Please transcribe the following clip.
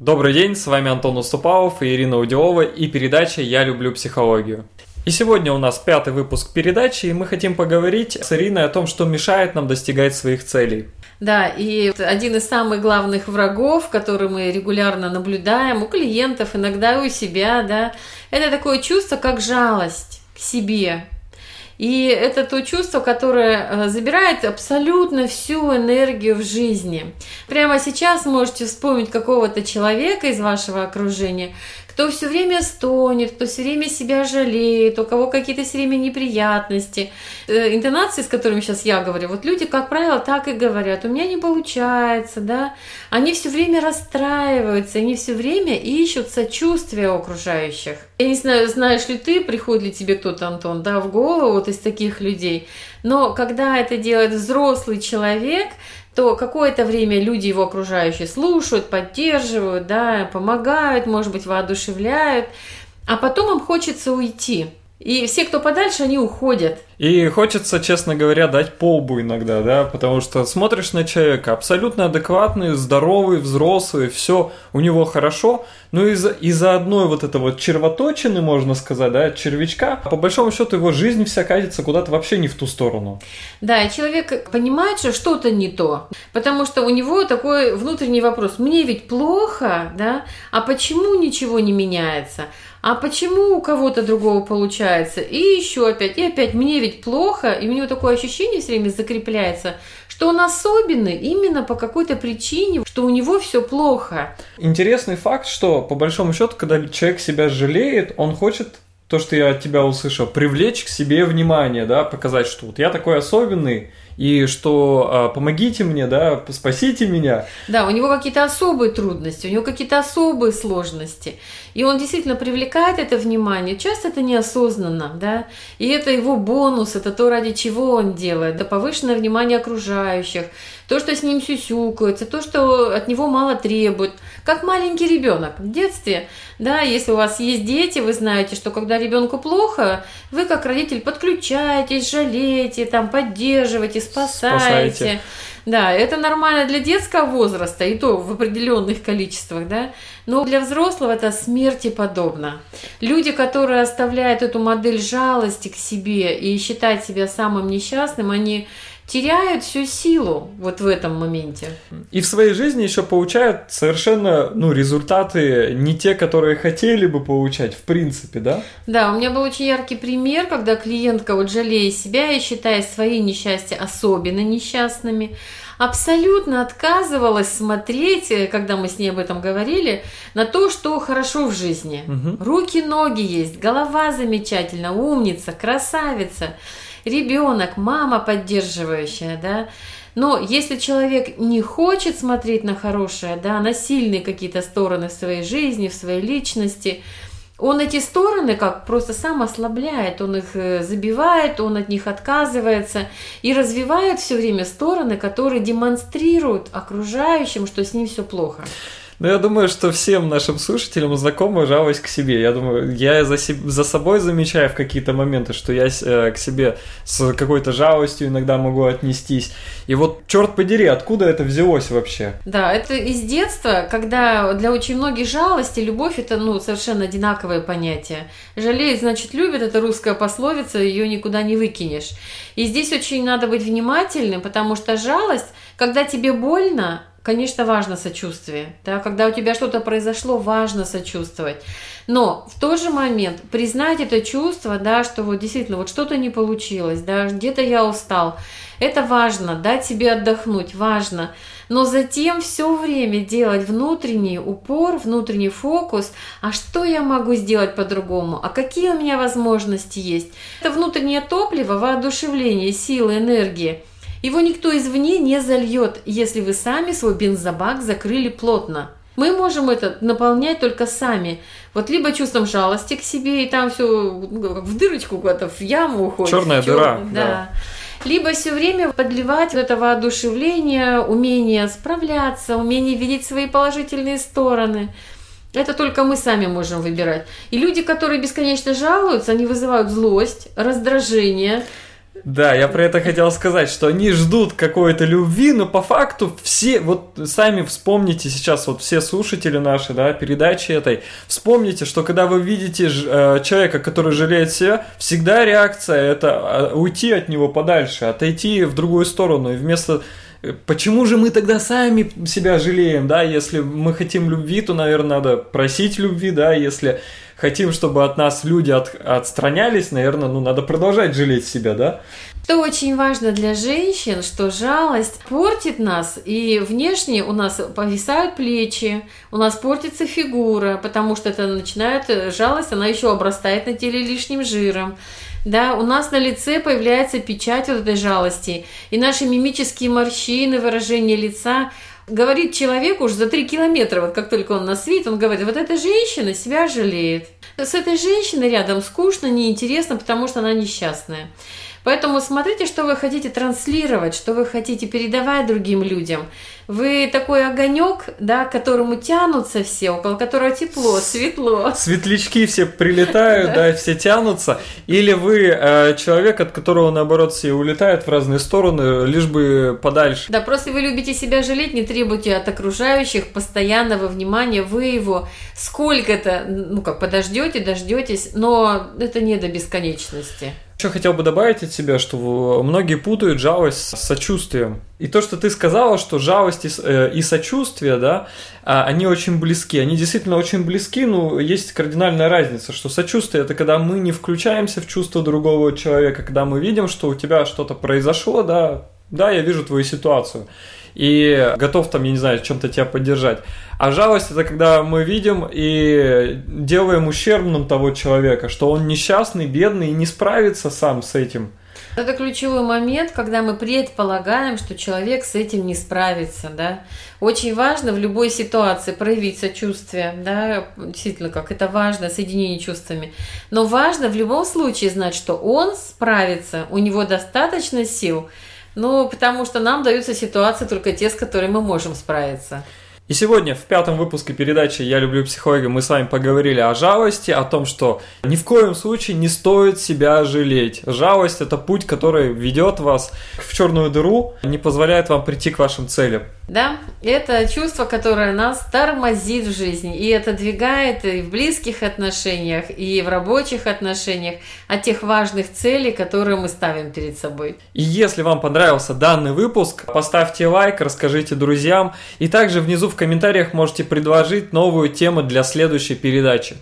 Добрый день, с вами Антон Уступалов и Ирина Удилова и передача «Я люблю психологию». И сегодня у нас пятый выпуск передачи, и мы хотим поговорить с Ириной о том, что мешает нам достигать своих целей. Да, и один из самых главных врагов, который мы регулярно наблюдаем у клиентов, иногда у себя, да, это такое чувство, как жалость к себе, и это то чувство, которое э, забирает абсолютно всю энергию в жизни. Прямо сейчас можете вспомнить какого-то человека из вашего окружения, кто все время стонет, кто все время себя жалеет, у кого какие-то все время неприятности. Э, интонации, с которыми сейчас я говорю, вот люди, как правило, так и говорят, у меня не получается, да, они все время расстраиваются, они все время ищут сочувствия окружающих. Я не знаю, знаешь ли ты, приходит ли тебе кто-то, Антон, да, в голову вот из таких людей, но когда это делает взрослый человек, то какое-то время люди его окружающие слушают, поддерживают, да, помогают, может быть, воодушевляют, а потом им хочется уйти. И все, кто подальше, они уходят. И хочется, честно говоря, дать полбу иногда, да, потому что смотришь на человека, абсолютно адекватный, здоровый, взрослый, все у него хорошо, но из-за из одной вот этой вот червоточины, можно сказать, да, червячка, по большому счету его жизнь вся катится куда-то вообще не в ту сторону. Да, человек понимает, что что-то не то, потому что у него такой внутренний вопрос, мне ведь плохо, да, а почему ничего не меняется? а почему у кого-то другого получается? И еще опять, и опять, мне ведь плохо, и у него такое ощущение все время закрепляется, что он особенный именно по какой-то причине, что у него все плохо. Интересный факт, что по большому счету, когда человек себя жалеет, он хочет то, что я от тебя услышал, привлечь к себе внимание, да, показать, что вот я такой особенный, и что а, помогите мне, да, спасите меня. Да, у него какие-то особые трудности, у него какие-то особые сложности. И он действительно привлекает это внимание. Часто это неосознанно, да. И это его бонус, это то, ради чего он делает. Да, повышенное внимание окружающих, то, что с ним сюсюкаются, то, что от него мало требуют. Как маленький ребенок в детстве, да, если у вас есть дети, вы знаете, что когда ребенку плохо, вы как родитель подключаетесь, жалеете, там, поддерживаете, спасаете. спасаете. Да, это нормально для детского возраста, и то в определенных количествах, да. Но для взрослого это смерти подобно. Люди, которые оставляют эту модель жалости к себе и считают себя самым несчастным, они теряют всю силу вот в этом моменте. И в своей жизни еще получают совершенно ну, результаты не те, которые хотели бы получать, в принципе, да? Да, у меня был очень яркий пример, когда клиентка, вот жалея себя и считая свои несчастья особенно несчастными, абсолютно отказывалась смотреть, э, когда мы с ней об этом говорили, на то, что хорошо в жизни. Угу. Руки, ноги есть, голова замечательно, умница, красавица ребенок, мама поддерживающая, да. Но если человек не хочет смотреть на хорошее, да, на сильные какие-то стороны в своей жизни, в своей личности, он эти стороны как просто сам ослабляет, он их э, забивает, он от них отказывается и развивает все время стороны, которые демонстрируют окружающим, что с ним все плохо. Ну, я думаю, что всем нашим слушателям знакома жалость к себе. Я думаю, я за, себе, за собой замечаю в какие-то моменты, что я э, к себе с какой-то жалостью иногда могу отнестись. И вот, черт подери, откуда это взялось вообще? Да, это из детства, когда для очень многих жалость и любовь это ну, совершенно одинаковое понятие. Жалеет, значит, любит, это русская пословица, ее никуда не выкинешь. И здесь очень надо быть внимательным, потому что жалость, когда тебе больно, Конечно, важно сочувствие. Да? Когда у тебя что-то произошло, важно сочувствовать. Но в тот же момент признать это чувство, да, что вот действительно вот что-то не получилось, да, где-то я устал. Это важно, дать себе отдохнуть, важно. Но затем все время делать внутренний упор, внутренний фокус, а что я могу сделать по-другому, а какие у меня возможности есть. Это внутреннее топливо, воодушевление, силы, энергии – его никто извне не зальет, если вы сами свой бензобак закрыли плотно. Мы можем это наполнять только сами. Вот либо чувством жалости к себе, и там все в дырочку куда-то, в яму уходит. Черная дыра. Да. да. Либо все время подливать вот это воодушевление, умение справляться, умение видеть свои положительные стороны. Это только мы сами можем выбирать. И люди, которые бесконечно жалуются, они вызывают злость, раздражение, Да, я про это хотел сказать, что они ждут какой-то любви, но по факту все, вот сами вспомните сейчас, вот все слушатели наши, да, передачи этой, вспомните, что когда вы видите э, человека, который жалеет себя, всегда реакция это уйти от него подальше, отойти в другую сторону, и вместо Почему же мы тогда сами себя жалеем, да? Если мы хотим любви, то, наверное, надо просить любви, да? Если хотим, чтобы от нас люди от, отстранялись, наверное, ну, надо продолжать жалеть себя, да? Что очень важно для женщин, что жалость портит нас, и внешне у нас повисают плечи, у нас портится фигура, потому что это начинает, жалость, она еще обрастает на теле лишним жиром да, у нас на лице появляется печать вот этой жалости, и наши мимические морщины, выражение лица говорит человеку уже за три километра, вот как только он нас видит, он говорит, вот эта женщина себя жалеет. С этой женщиной рядом скучно, неинтересно, потому что она несчастная. Поэтому смотрите, что вы хотите транслировать, что вы хотите передавать другим людям. Вы такой огонек, да, к которому тянутся все, около которого тепло, светло. Светлячки все прилетают, да, все тянутся. Или вы э, человек, от которого, наоборот, все улетают в разные стороны, лишь бы подальше. Да, просто вы любите себя жалеть, не требуйте от окружающих постоянного внимания. Вы его сколько-то, ну как, подождете, дождетесь, но это не до бесконечности. Еще хотел бы добавить от себя, что многие путают жалость с сочувствием. И то, что ты сказала, что жалость и, э, сочувствие, да, а, они очень близки. Они действительно очень близки, но есть кардинальная разница, что сочувствие – это когда мы не включаемся в чувство другого человека, когда мы видим, что у тебя что-то произошло, да, да, я вижу твою ситуацию и готов там, я не знаю, чем-то тебя поддержать. А жалость это когда мы видим и делаем ущербным того человека, что он несчастный, бедный и не справится сам с этим. Это ключевой момент, когда мы предполагаем, что человек с этим не справится, да. Очень важно в любой ситуации проявить сочувствие, да, действительно, как это важно, соединение чувствами. Но важно в любом случае знать, что он справится, у него достаточно сил, ну, потому что нам даются ситуации только те, с которыми мы можем справиться. И сегодня в пятом выпуске передачи «Я люблю психологию» мы с вами поговорили о жалости, о том, что ни в коем случае не стоит себя жалеть. Жалость – это путь, который ведет вас в черную дыру, не позволяет вам прийти к вашим целям. Да, это чувство, которое нас тормозит в жизни и отодвигает и в близких отношениях, и в рабочих отношениях от тех важных целей, которые мы ставим перед собой. И если вам понравился данный выпуск, поставьте лайк, расскажите друзьям, и также внизу в комментариях можете предложить новую тему для следующей передачи.